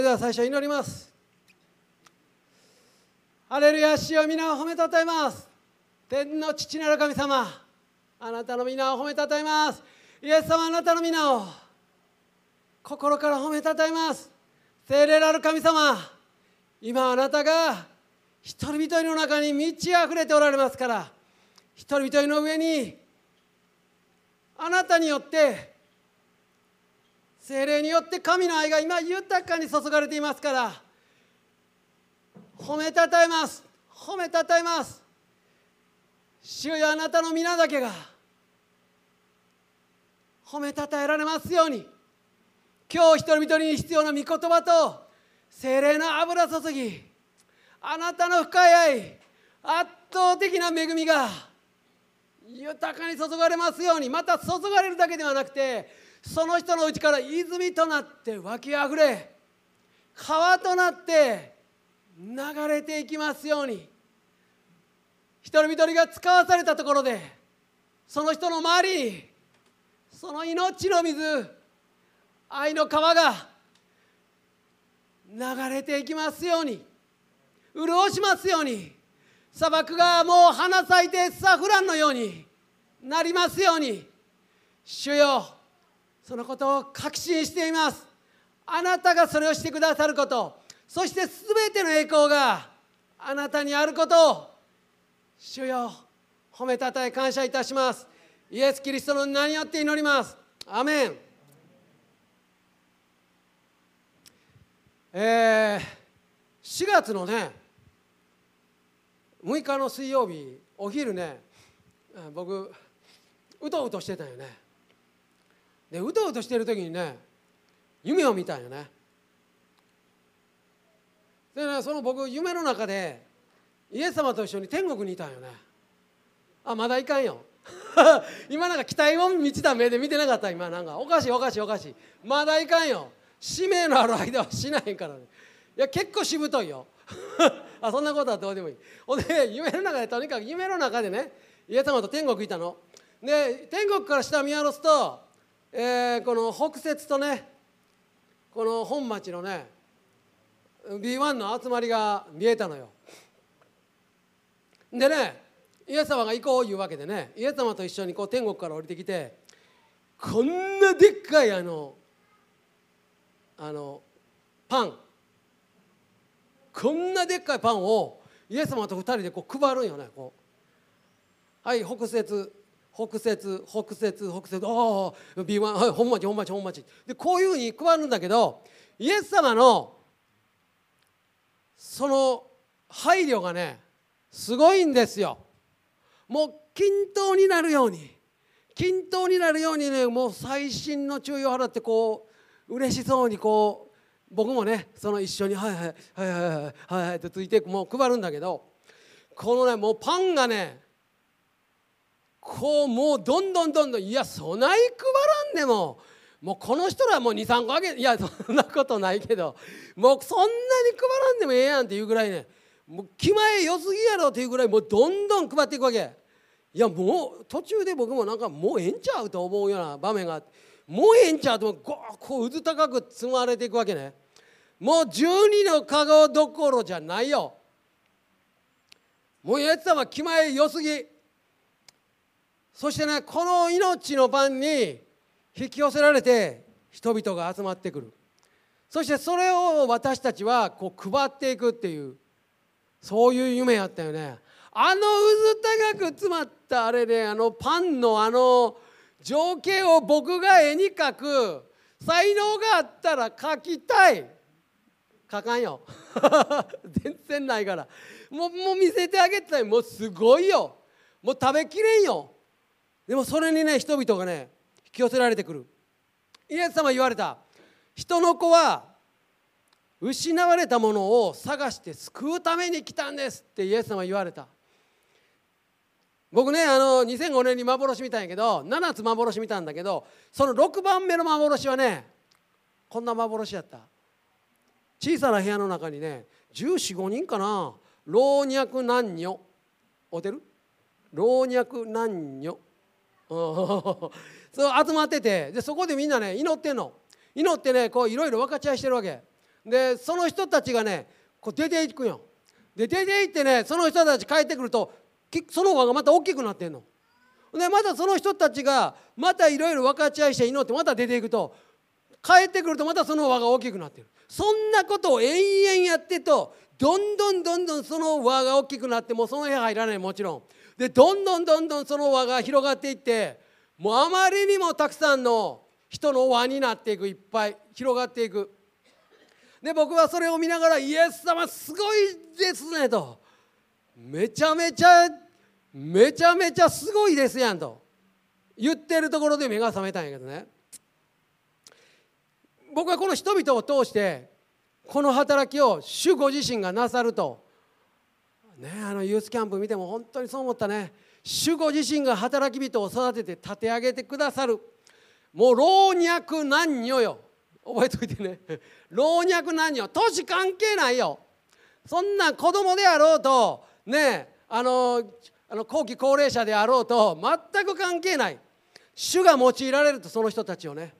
それでは最初祈ります。ハレルヤ主を皆を褒めたたえます。天の父なる神様あなたの皆を褒めたたえます。イエス様あなたの皆を心から褒めたたえます。聖霊なる神様今あなたが一人一人の中に満ち溢れておられますから一人一人の上にあなたによって精霊によって神の愛が今豊かに注がれていますから褒めたたえます。褒めたたえます。主よあなたの皆だけが褒めたたえられますように。今日一人一人に必要な御言葉と精霊の油注ぎあなたの深い愛圧倒的な恵みが豊かに注がれますように。また注がれるだけではなくてその人のうちから泉となって湧きあふれ川となって流れていきますように。一人一人が使わされたところでその人の周りにその命の水愛の川が流れていきますように。潤しますように。砂漠がもう花咲いてサフランのようになりますように。主よそのことを確信しています。あなたがそれをしてくださること。そして全ての栄光があなたにあることを主よ褒めたたえ感謝いたします。イエス・キリストの名によって祈ります。アメン。えー、4月のね6日の水曜日お昼ね僕うとうとしてたよね。でうとうとしてる時にね夢を見たんよね。でねその僕夢の中でイエス様と一緒に天国にいたんよね。あまだいかんよ。今なんか期待を満ちた目で見てなかった今なんか。おかしいおかしいおかしい。まだいかんよ。使命のある間はしないからね。いや結構しぶといよ。あそんなことはどうでもいい。ほんで夢の中でとにかく夢の中でねイエス様と天国行ったの。で天国から下見下ろすと、えー、この北節とねこの本町のね B1 の集まりが見えたのよ。でねイエス様が行こういうわけでねイエス様と一緒にこう天国から降りてきてこんなでっかいあのあのパンこんなでっかいパンをイエス様と2人でこう配るんよねこう。はい北節北節北節北節ああ B1 はい本町本町本町でこういうふうに配るんだけどイエス様のその配慮がねすごいんですよ。もう均等になるように。均等になるようにねもう細心の注意を払ってこう嬉しそうにこう僕もねその一緒に「はいはいはいはいはいはいはい」ってついてもう配るんだけどこのねもうパンがねこうもうどんどんどんどんいやそない配らんでも。もうこの人らもう23個あげいやそんなことないけど。もうそんなに配らんでもええやんっていうぐらいね。もう気前良すぎやろっていうぐらいもうどんどん配っていくわけ。いやもう途中で僕もなんかもうええんちゃうと思うような場面があって。もうええんちゃうとこううず高く積まれていくわけね。もう12のカゴどころじゃないよ。もうイエス様気前良すぎ。そしてねこの命の番に引き寄せられて人々が集まってくる。そしてそれを私たちはこう配っていくっていうそういう夢やったよね。あのうず高く詰まったあれねあのパンのあの情景を僕が絵に描く才能があったら描きたい。描かんよ。全然ないから。もうもう見せてあげたい。もうすごいよ。もう食べきれんよ。でもそれにね人々がね引き寄せられてくる。イエス様言われた。人の子は失われたものを探して救うために来たんですってイエス様言われた。僕ねあの2005年に幻見たんやけど7つ幻見たんだけどその6番目の幻はねこんな幻やった。小さな部屋の中にね1415人かな。老若男女。おてる？老若男女。そう集まっててでそこでみんなね祈ってんの。祈ってねこういろいろ分かち合いしてるわけ。でその人たちがねこう出ていくよ。で出て行ってねその人たち帰ってくるとその輪がまた大きくなってんの。でまたその人たちがまたいろいろ分かち合いして祈ってまた出ていくと帰ってくるとまたその輪が大きくなってる。そんなことを延々やってとどんどんどんどんその輪が大きくなってもうその部屋入らないもちろん。でどんどんどんどんその輪が広がっていってもうあまりにもたくさんの人の輪になっていくいっぱい広がっていく。で僕はそれを見ながらイエス様すごいですねと。めちゃめちゃめちゃめちゃすごいですやんと。言ってるところで目が覚めたんやけどね。僕はこの人々を通してこの働きを主ご自身がなさるとねあのユースキャンプ見ても本当にそう思ったね。主ご自身が働き人を育てて立て上げてくださる。もう老若男女よ。覚えておいてね。老若男女。年関係ないよ。そんな子供であろうとねあのあの後期高齢者であろうと全く関係ない。主が用いられるとその人たちをね。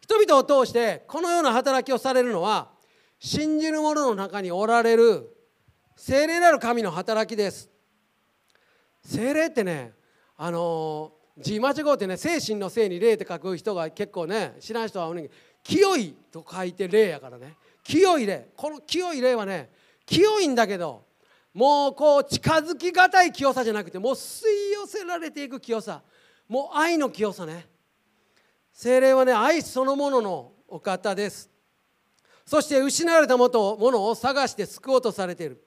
人々を通してこのような働きをされるのは信じる者の中におられる精霊なる神の働きです。精霊ってねあの字間違うってね精神のせいに霊って書く人が結構ね知らん人はおねん清いと書いて霊やからね。清い霊。この清い霊はね清いんだけどもうこう近づきがたい清さじゃなくてもう吸い寄せられていく清さ。もう愛の清さね。精霊はね愛そのもののお方です。そして失われたものを探して救おうとされている。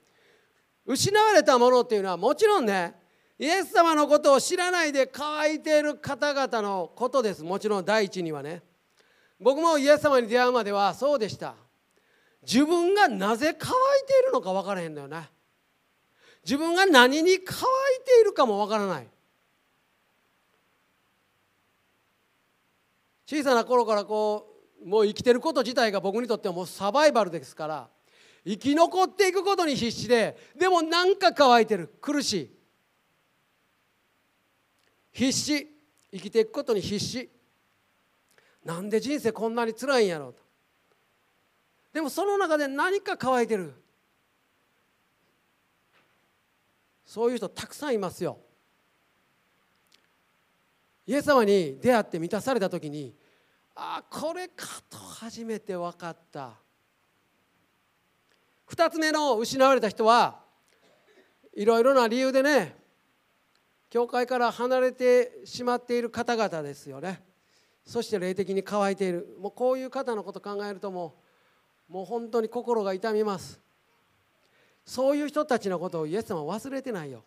失われたものっていうのはもちろんねイエス様のことを知らないで乾いている方々のことです。もちろん第一にはね。僕もイエス様に出会うまではそうでした。自分がなぜ乾いているのか分からへんのよね。自分が何に乾いているかも分からない。小さな頃からこうもう生きてること自体が僕にとってはもうサバイバルですから生き残っていくことに必死ででもなんか乾いてる。苦しい。必死。生きていくことに必死。なんで人生こんなに辛いんやろうと。でもその中で何か乾いてる。そういう人たくさんいますよ。イエス様に出会って満たされた時にああこれかと初めて分かった。2つ目の失われた人はいろいろな理由でね教会から離れてしまっている方々ですよね。そして霊的に乾いている。もうこういう方のこと考えるともうもう本当に心が痛みます。そういう人たちのことをイエス様は忘れてないよ。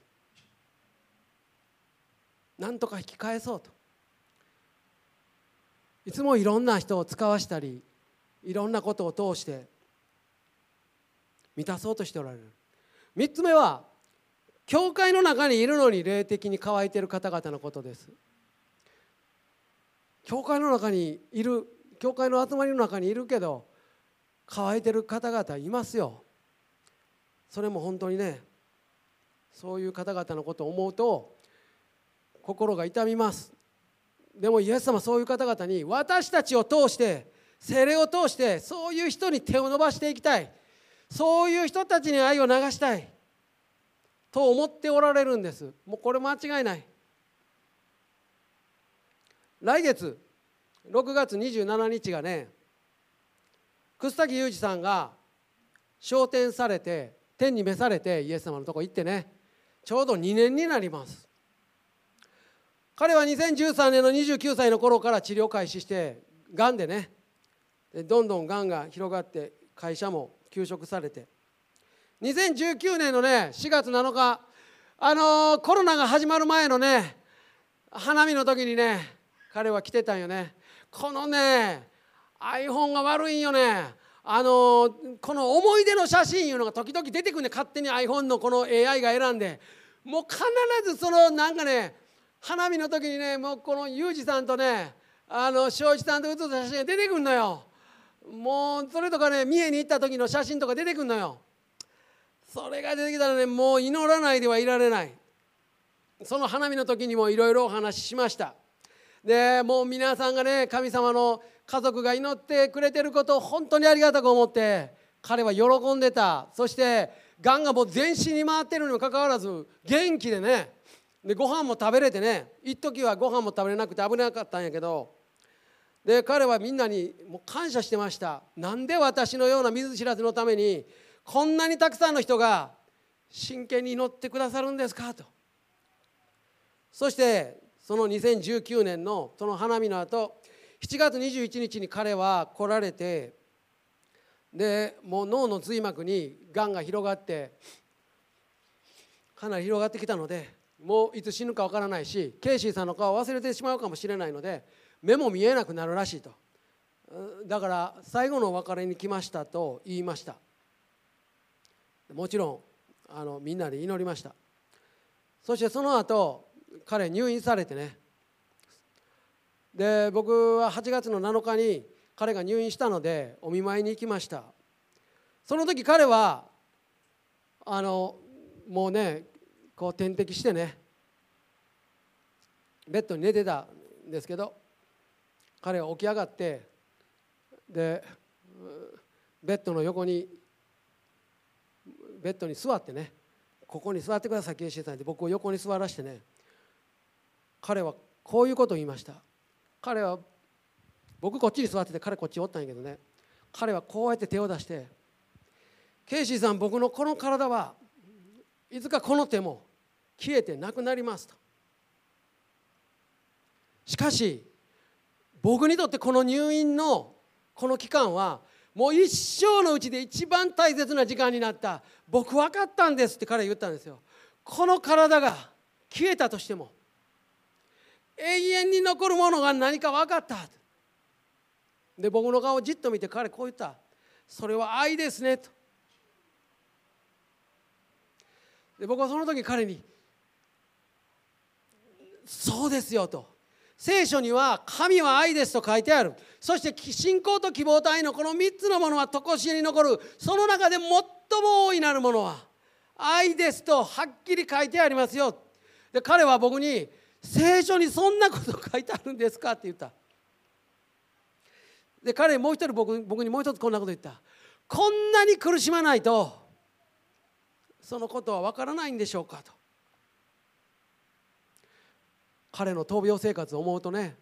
なんとか引き返そうと。いつもいろんな人を使わしたりいろんなことを通して満たそうとしておられる。3つ目は教会の中にいるのに霊的に乾いている方々のことです。教会の中にいる教会の集まりの中にいるけど乾いてる方々いますよ。それも本当にねそういう方々のことを思うと心が痛みます。でもイエス様そういう方々に私たちを通して精霊を通してそういう人に手を伸ばしていきたい。そういう人たちに愛を流したい。と思っておられるんです。もうこれ間違いない。来月6月27日がね楠崎裕二さんが昇天されて天に召されてイエス様のとこ行ってねちょうど2年になります。彼は2013年の29歳の頃から治療開始してがんでねどんどんがんが広がって会社も休職されて。2019年のね4月7日あのー、コロナが始まる前のね花見の時にね彼は来てたんよね。このね iPhone が悪いんよね。あのー、この思い出の写真いうのが時々出てくるね勝手に iPhone のこの AI が選んで。もう必ずそのなんかね花見の時にねもうこのユージさんとねあの庄司さんと写った写真が出てくるのよ。もうそれとかね三重に行った時の写真とか出てくるのよ。それが出てきたらねもう祈らないではいられない。その花見の時にもいろいろお話ししました。でもう皆さんがね神様の家族が祈ってくれてることを本当にありがたく思って彼は喜んでた。そしてがんがもう全身に回ってるにもかかわらず元気でねでご飯も食べれてね一時はご飯も食べれなくて危なかったんやけどで彼はみんなにもう感謝してました。なんで私のような見ず知らずのためにこんなにたくさんの人が真剣に祈ってくださるんですか？と。そしてその2019年のその花見の後7月21日に彼は来られてでもう脳の髄膜にがんが広がってかなり広がってきたのでもういつ死ぬかわからないしケイシーさんの顔を忘れてしまうかもしれないので目も見えなくなるらしいと。だから最後のお別れに来ましたと言いました。もちろんあのみんなで祈りました。そしてその後彼入院されてね。で僕は8月の7日に彼が入院したのでお見舞いに行きました。その時彼はあのもうねこう点滴してねベッドに寝てたんですけど彼は起き上がってでベッドの横にベッドに座ってねここに座ってください警視さんって僕を横に座らしてね彼はこういうことを言いました彼は僕こっちに座ってて彼こっちおったんやけどね彼はこうやって手を出して「ケイシーさん僕のこの体はいつかこの手も消えてなくなります」と。しかし僕にとってこの入院のこの期間はもう一生のうちで一番大切な時間になった。僕分かったんですって彼は言ったんですよ。この体が消えたとしても永遠に残るものが何か分かった。で僕の顔をじっと見て彼こう言った。それは愛ですねと。で僕はその時彼にそうですよと。聖書には神は愛ですと書いてある。そして信仰と希望と愛のこの3つのものは常しえに残る。その中で最も大いなるものは愛ですとはっきり書いてありますよ。で彼は僕に聖書にそんなこと書いてあるんですかって言った。で彼もう一人僕僕にもう一つこんなこと言った。こんなに苦しまないとそのことは分からないんでしょうかと。彼の闘病生活を思うとね。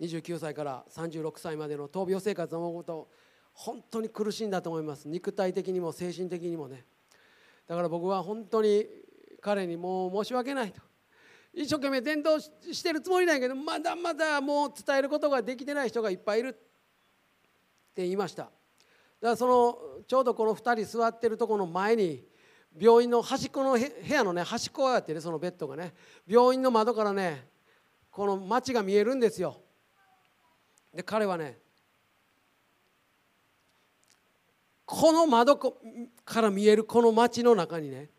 29歳から36歳までの闘病生活を思うと本当に苦しいんだと思います。肉体的にも精神的にもね。だから僕は本当に彼にもう申し訳ないと。一生懸命伝道してるつもりなんやけどまだまだもう伝えることができてない人がいっぱいいるって言いました。だからそのちょうどこの2人座ってるとこの前に病院の端っこの部屋のね端っこがあってねそのベッドがね。病院の窓からねこの街が見えるんですよ。で彼はねこの窓から見えるこの街の中にね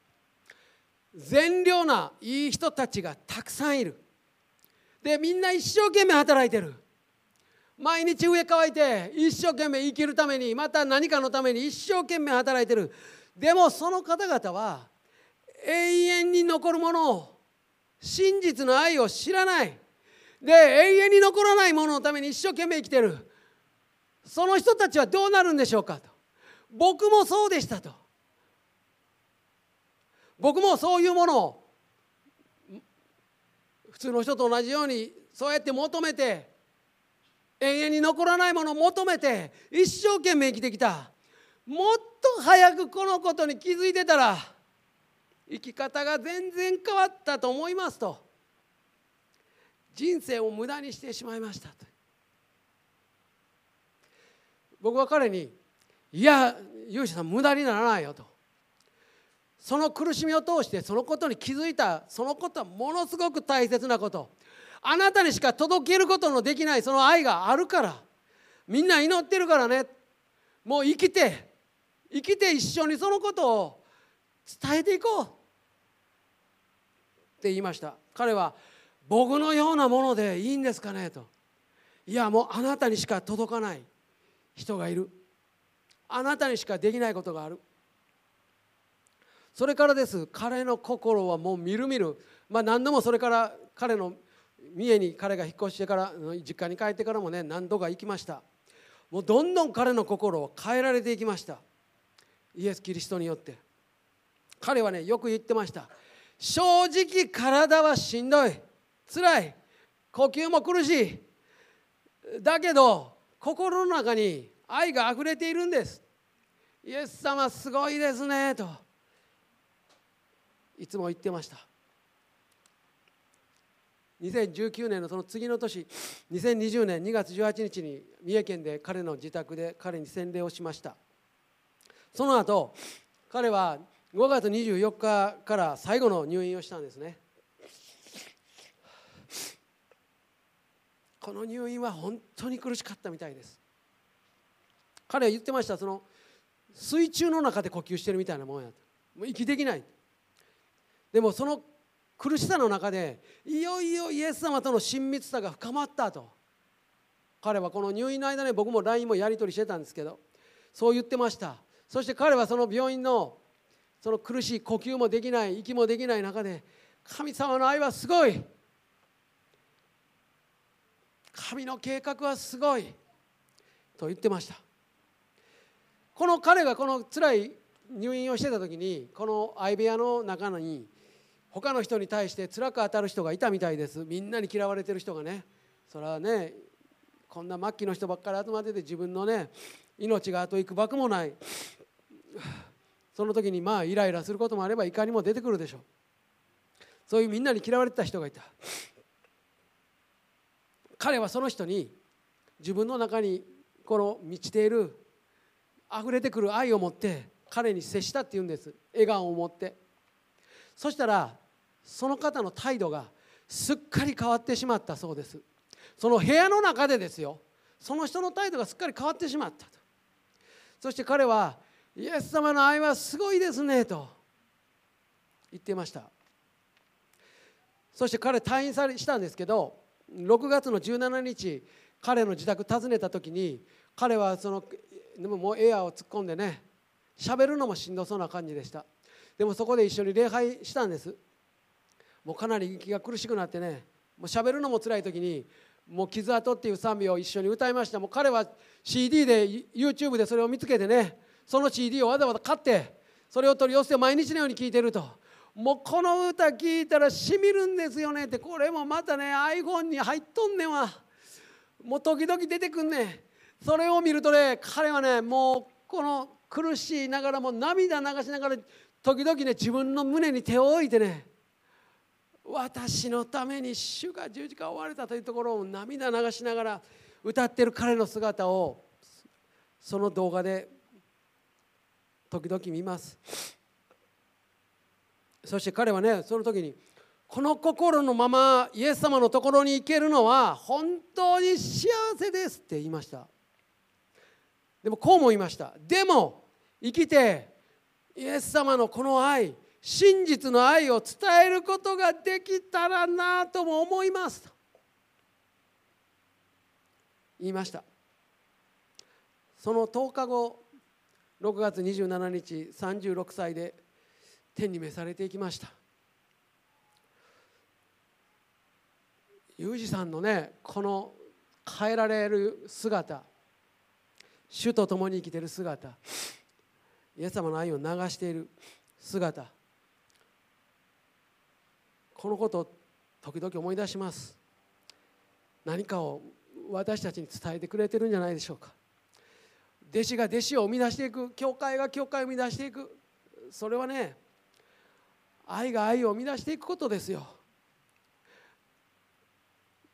善良ないい人たちがたくさんいる。でみんな一生懸命働いてる。毎日上乾いて一生懸命生きるためにまた何かのために一生懸命働いてる。でもその方々は永遠に残るものを真実の愛を知らない。で永遠に残らないもののために一生懸命生きてる。その人たちはどうなるんでしょうかと。僕もそうでしたと。僕もそういうものを普通の人と同じようにそうやって求めて永遠に残らないものを求めて一生懸命生きてきた。もっと早くこのことに気づいてたら生き方が全然変わったと思いますと人生を無駄にしてしまいましたと。僕は彼に「いや勇士さん無駄にならないよ」と。その苦しみを通してそのことに気づいたそのことはものすごく大切なこと。あなたにしか届けることのできないその愛があるからみんな祈ってるからね。もう生きて生きて一緒にそのことを伝えていこうって言いました。彼は僕のようなものでいいんですかね？といやもうあなたにしか届かない人がいる。あなたにしかできないことがあるそれからです。彼の心はもうみるみる。まあ何度もそれから彼の三重に彼が引っ越してから実家に帰ってからもね何度か行きました。もうどんどん彼の心を変えられていきました。イエス・キリストによって。彼はねよく言ってました。正直体はしんどい。辛い。呼吸も苦しい。だけど心の中に愛があふれているんです。イエス様すごいですね。と。いつも言ってました。2019年のその次の年2020年2月18日に三重県で彼の自宅で彼に洗礼をしました。その後彼は5月24日から最後の入院をしたんですね。この入院は本当に苦しかったみたいです。彼は言ってました。その水中の中で呼吸してるみたいなもんやと。もう息できない。でもその苦しさの中でいよいよイエス様との親密さが深まったと。彼はこの入院の間ね僕も LINE もやり取りしてたんですけどそう言ってました。そして彼はその病院のその苦しい呼吸もできない息もできない中で神様の愛はすごい。神の計画はすごい。と言ってました。この彼がこの辛い入院をしてた時にこの相部屋の中に他の人に対して辛く当たる人がいたみたいです。みんなに嫌われてる人がね。それはねこんな末期の人ばっかり集まってて自分のね命が後いくばくもない。その時にまあイライラすることもあれば怒りも出てくるでしょう。そういうみんなに嫌われてた人がいた。彼はその人に自分の中にこの満ちている溢れてくる愛を持って彼に接したっていうんです。笑顔を持って。そしたらその方の態度がすっかり変わってしまったそうです。その部屋の中でですよ。その人の態度がすっかり変わってしまったと。そして彼はイエス様の愛はすごいですねと言っていました。そして彼退院されしたんですけど6月の17日彼の自宅訪ねた時に彼はそのでももうエアーを突っ込んでね喋るのもしんどそうな感じでした。でもそこで一緒に礼拝したんです。もうかなり息が苦しくなってねもう喋るのも辛い時にもう傷跡っていう賛美を一緒に歌いました。もう彼は CD で YouTube でそれを見つけてねその CD をわざわざ買ってそれを取り寄せて毎日のように聴いてると。もうこの歌聴いたらしみるんですよね。ってこれもまたね iPhone に入っとんねんわ。もう時々出てくんねん。それを見るとね彼はねもうこの苦しいながらも涙流しながら時々ね自分の胸に手を置いてね私のために主が十字架を追われたというところを涙流しながら歌ってる彼の姿をその動画で時々見ます。そして彼はねその時にこの心のままイエス様のところに行けるのは本当に幸せですって言いました。でもこうも言いました。でも生きてイエス様のこの愛真実の愛を伝えることができたらなとも思いますと言いました。その10日後6月27日36歳で天に召されていきました。裕二さんのねこの変えられる姿主と共に生きている姿イエス様の愛を流している姿このことを時々思い出します。何かを私たちに伝えてくれてるんじゃないでしょうか。弟子が弟子を生み出していく。教会が教会を生み出していく。それはね愛が愛を生み出していくことですよ。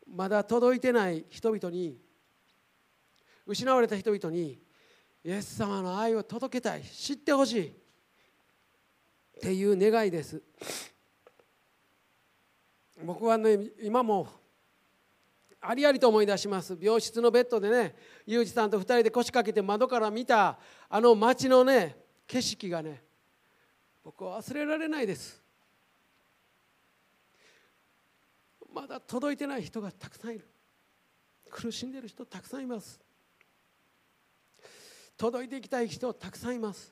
まだ届いてない人々に失われた人々にイエス様の愛を届けたい。知ってほしい。っていう願いです。僕はね今もありありと思い出します。病室のベッドでね裕二さんと2人で腰掛けて窓から見たあの街のね景色がね僕は忘れられないです。まだ届いてない人がたくさんいる。苦しんでる人たくさんいます。届いていきたい人たくさんいます。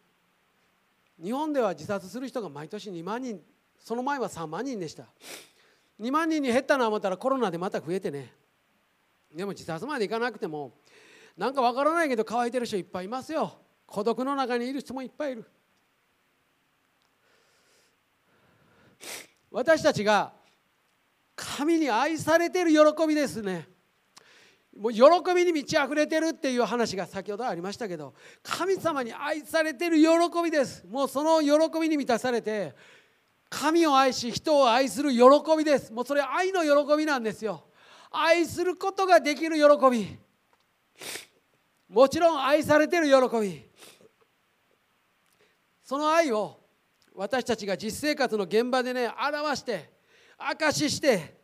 日本では自殺する人が毎年2万人その前は3万人でした。2万人に減ったな思ったらコロナでまた増えてねでも自殺までいかなくてもなんかわからないけど乾いてる人いっぱいいますよ。孤独の中にいる人もいっぱいいる。私たちが神に愛されている喜びですね。もう喜びに満ち溢れてるっていう話が先ほどありましたけど神様に愛されてる喜びです。もうその喜びに満たされて神を愛し人を愛する喜びです。もうそれ愛の喜びなんですよ。愛することができる喜び。もちろん愛されてる喜び。その愛を私たちが実生活の現場でね表して証しして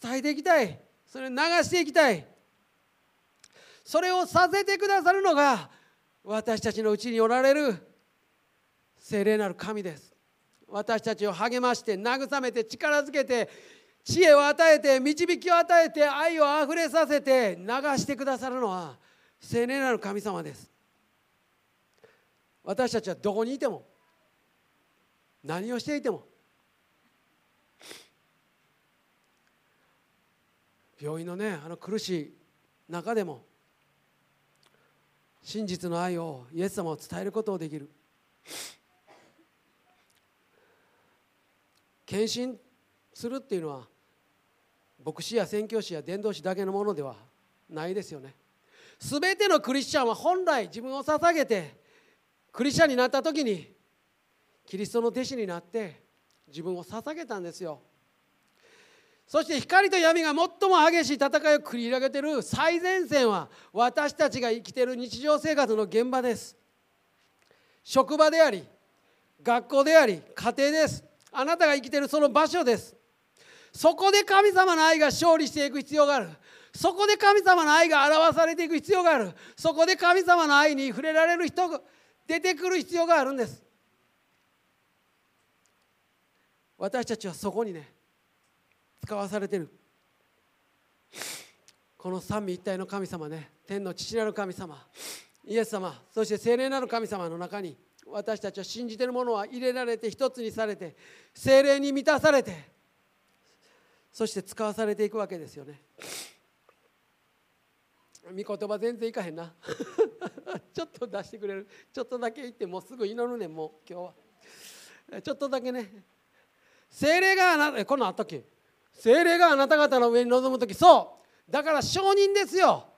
伝えていきたい。それを流していきたい。それをさせてくださるのが私たちのうちにおられる聖霊なる神です。私たちを励まして慰めて力づけて知恵を与えて導きを与えて愛をあふれさせて流してくださるのは聖霊なる神様です。私たちはどこにいても何をしていても病院のねあの苦しい中でも真実の愛をイエス様を伝えることをできる。献身するっていうのは牧師や宣教師や伝道師だけのものではないですよね。全てのクリスチャンは本来自分を捧げてクリスチャンになった時にキリストの弟子になって自分を捧げたんですよ。そして光と闇が最も激しい戦いを繰り広げている最前線は私たちが生きている日常生活の現場です。職場であり学校であり家庭です。あなたが生きているその場所です。そこで神様の愛が勝利していく必要がある。そこで神様の愛が表されていく必要がある。そこで神様の愛に触れられる人が出てくる必要があるんです。私たちはそこにね使わされてる。この三位一体の神様ね天の父なる神様イエス様そして聖霊なる神様の中に私たちは信じているものは入れられて一つにされて精霊に満たされてそして使わされていくわけですよね。御言葉全然いかへんな。ちょっと出してくれる。ちょっとだけ言ってもうすぐ祈るねんもう今日は。ちょっとだけね。精霊があなたこのあったっけ？精霊があなた方の上に臨む時そう。だから証人ですよ。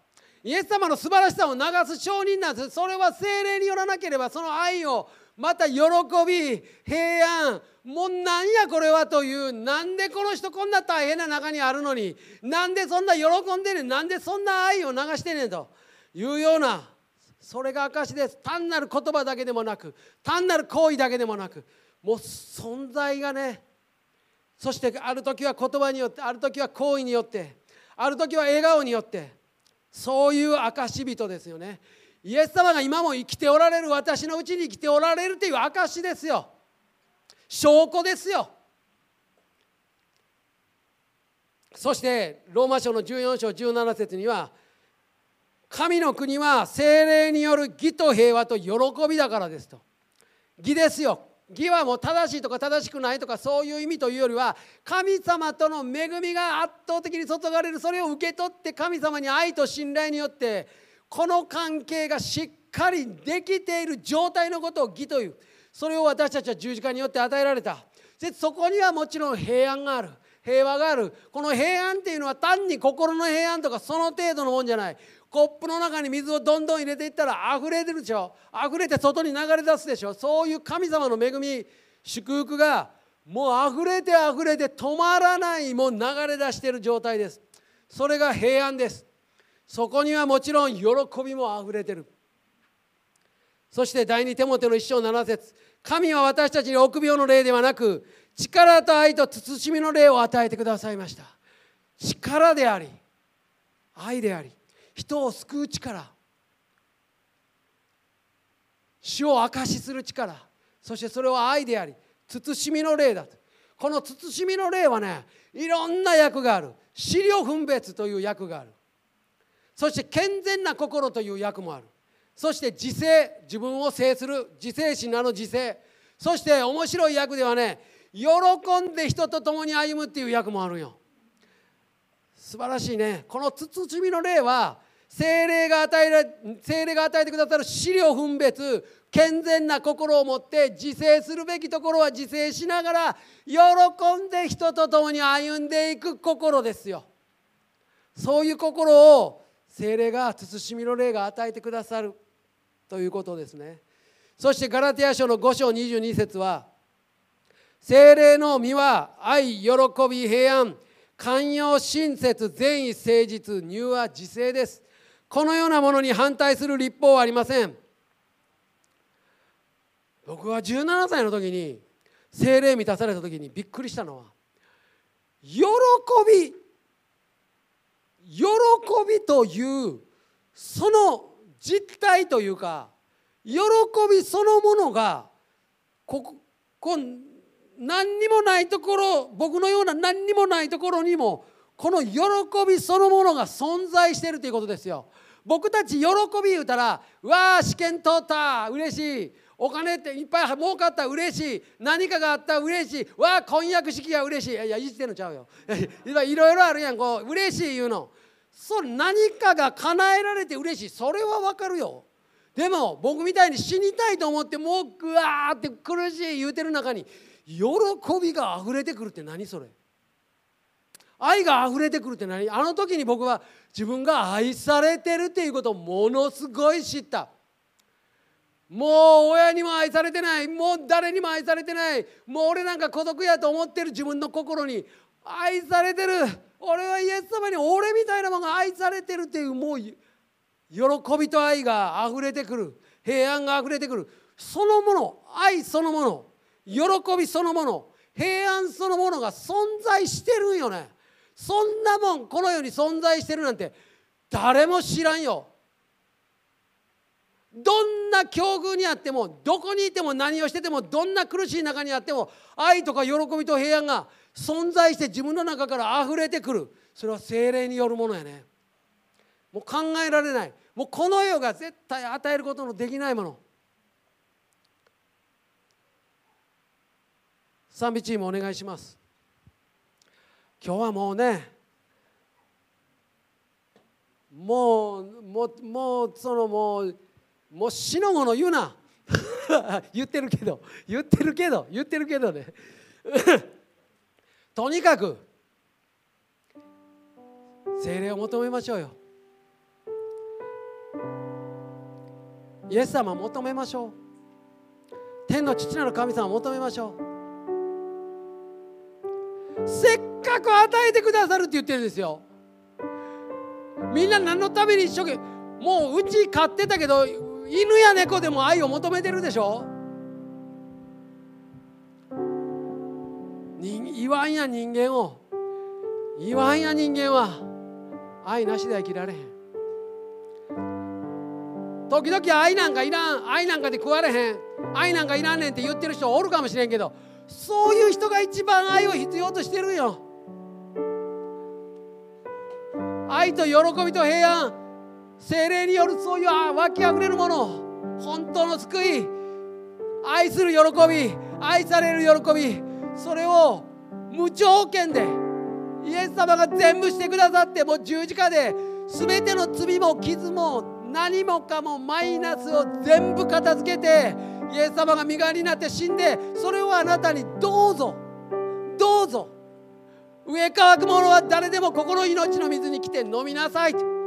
イエス様の素晴らしさを流す証人なんです。それは精霊によらなければその愛をまた喜び平安。もうなんやこれはというなんでこの人こんな大変な中にあるのになんでそんな喜んでねなんでそんな愛を流してねというようなそれが証です。単なる言葉だけでもなく単なる行為だけでもなくもう存在がねそしてある時は言葉によってある時は行為によってある時は笑顔によってそういう証人ですよね。イエス様が今も生きておられる私のうちに生きておられるという証ですよ。証拠ですよ。そしてローマ書の14章17節には神の国は精霊による義と平和と喜びだからですと。義ですよ。義はもう正しいとか正しくないとかそういう意味というよりは神様との恵みが圧倒的に注がれるそれを受け取って神様に愛と信頼によってこの関係がしっかりできている状態のことを義という。それを私たちは十字架によって与えられた。でそこにはもちろん平安がある。平和がある。この平安っていうのは単に心の平安とかその程度のもんじゃない。コップの中に水をどんどん入れていったら溢れてるでしょ。溢れて外に流れ出すでしょ。そういう神様の恵み祝福がもう溢れて溢れて止まらないもう流れ出している状態です。それが平安です。そこにはもちろん喜びも溢れてる。そして第二手モテの一章七節神は私たちに臆病の霊ではなく力と愛と慎みの霊を与えてくださいました。力であり愛であり人を救う力。死を証しする力。そしてそれは愛であり慎みの霊だと。この慎みの霊はねいろんな役がある。資料分別という役がある。そして健全な心という役もある。そして自制自分を制する自制心なの自制。そして面白い役ではね喜んで人と共に歩むっていう役もあるよ。素晴らしいね。この慎みの例は精霊が与えら精霊が与えてくださる資料分別健全な心を持って自制するべきところは自制しながら喜んで人と共に歩んでいく心ですよ。そういう心を精霊が慎みの霊が与えてくださるということですね。そしてガラテヤ書の5章22節は精霊の実は愛喜び平安寛容親切善意誠実入和自制です。このようなものに反対する立法はありません。僕は17歳の時に精霊満たされた時にびっくりしたのは喜び喜びというその実態というか喜びそのものがこここ何にもないところ僕のような何にもないところにもこの喜びそのものが存在しているということですよ。僕たち喜び言うたら「わあ試験通った嬉しい」お金っていっぱい儲かった嬉しい。何かがあった嬉しい。わあ婚約式が嬉しい。いやいじってんのちゃうよ。いろいろあるやんこう嬉しい言うの。それ何かが叶えられて嬉しい。それはわかるよ。でも僕みたいに死にたいと思ってもうぐわーって苦しい言うてる中に喜びが溢れてくるって何それ。愛が溢れてくるって何？あの時に僕は自分が愛されてるっていうことをものすごい知った。もう親にも愛されてない。もう誰にも愛されてない。もう俺なんか孤独やと思ってる自分の心に愛されてる。俺はイエス様に俺みたいなものが愛されてるっていうもう喜びと愛が溢れてくる。平安が溢れてくる。そのもの愛そのもの喜びそのもの平安そのものが存在してるんよね。そんなもんこの世に存在してるなんて誰も知らんよ。どんな境遇にあってもどこにいても何をしててもどんな苦しい中にあっても愛とか喜びと平安が存在して自分の中から溢れてくる。それは精霊によるものやね。もう考えられない。もうこの世が絶対与えることのできないもの。賛美チームお願いします。今日はもうねもうもうもうそのもうもう死のもの言うな。言ってるけど言ってるけど言ってるけどね。とにかく精霊を求めましょうよ。イエス様を求めましょう。天の父なる神様を求めましょう。せっかく与えてくださるって言ってるんですよ。みんな何のために一生懸命もううち飼ってたけど犬や猫でも愛を求めてるでしょ。言わんや人間を言わんや人間は愛なしでは生きられへん。時々愛なんかいらん愛なんかで食われへん愛なんかいらんねんって言ってる人おるかもしれんけどそういう人が一番愛を必要としてるよ。愛と喜びと平安精霊によるそういう湧きあふれるもの本当の救い。愛する喜び愛される喜びそれを無条件でイエス様が全部してくださってもう十字架で全ての罪も傷も何もかもマイナスを全部片付けてイエス様が身代わりになって死んでそれをあなたにどうぞどうぞ上乾くものは誰でもここの命の水に来て飲みなさいと。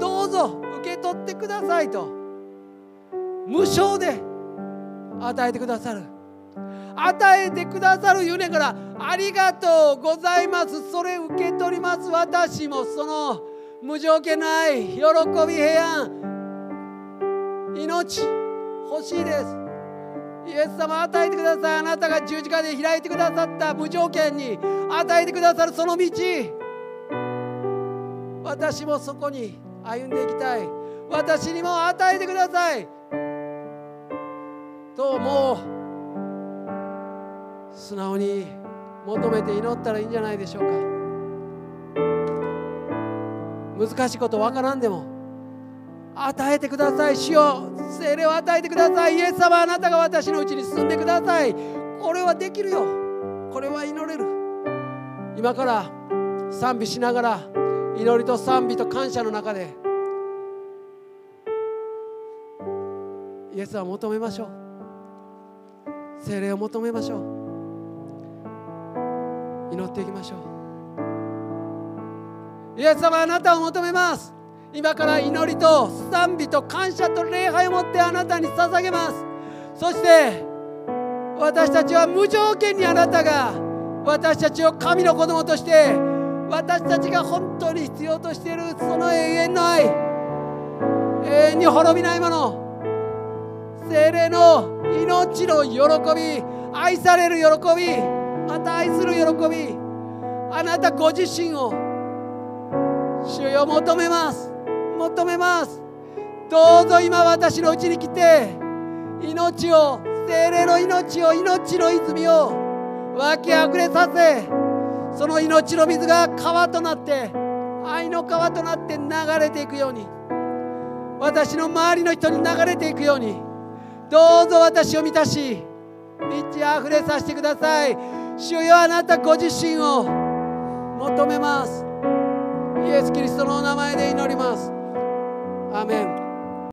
どうぞ受け取ってくださいと無償で与えてくださる与えてくださる言うねんからありがとうございます。それ受け取ります。私もその無条件の愛喜び平安。命欲しいです。イエス様与えてくださいあなたが十字架で開いてくださった無条件に与えてくださるその道。私もそこに歩んでいきたい。私にも与えてください。ともう。素直に求めて祈ったらいいんじゃないでしょうか。難しいことわからんでも与えてください。主よ精霊を与えてください。イエス様あなたが私のうちに進んでください。俺はできるよ。これは祈れる。今から賛美しながら祈りと賛美と感謝の中でイエスは求めましょう。精霊を求めましょう。祈っていきましょう。イエス様あなたを求めます。今から祈りと賛美と感謝と礼拝を持ってあなたに捧げます。そして私たちは無条件にあなたが私たちを神の子供として私たちが本当に必要としているその永遠の愛永遠に滅びないもの精霊の命の喜び愛される喜びまた愛する喜びあなたご自身を主よ求めます。求めます。どうぞ今私のうちに来て命を精霊の命を命の泉を湧きあふれさせその命の水が川となって愛の川となって流れていくように私の周りの人に流れていくようにどうぞ私を満たし満ち溢れさせてください。主よあなたご自身を求めます。イエス・キリストのお名前で祈ります。アメン。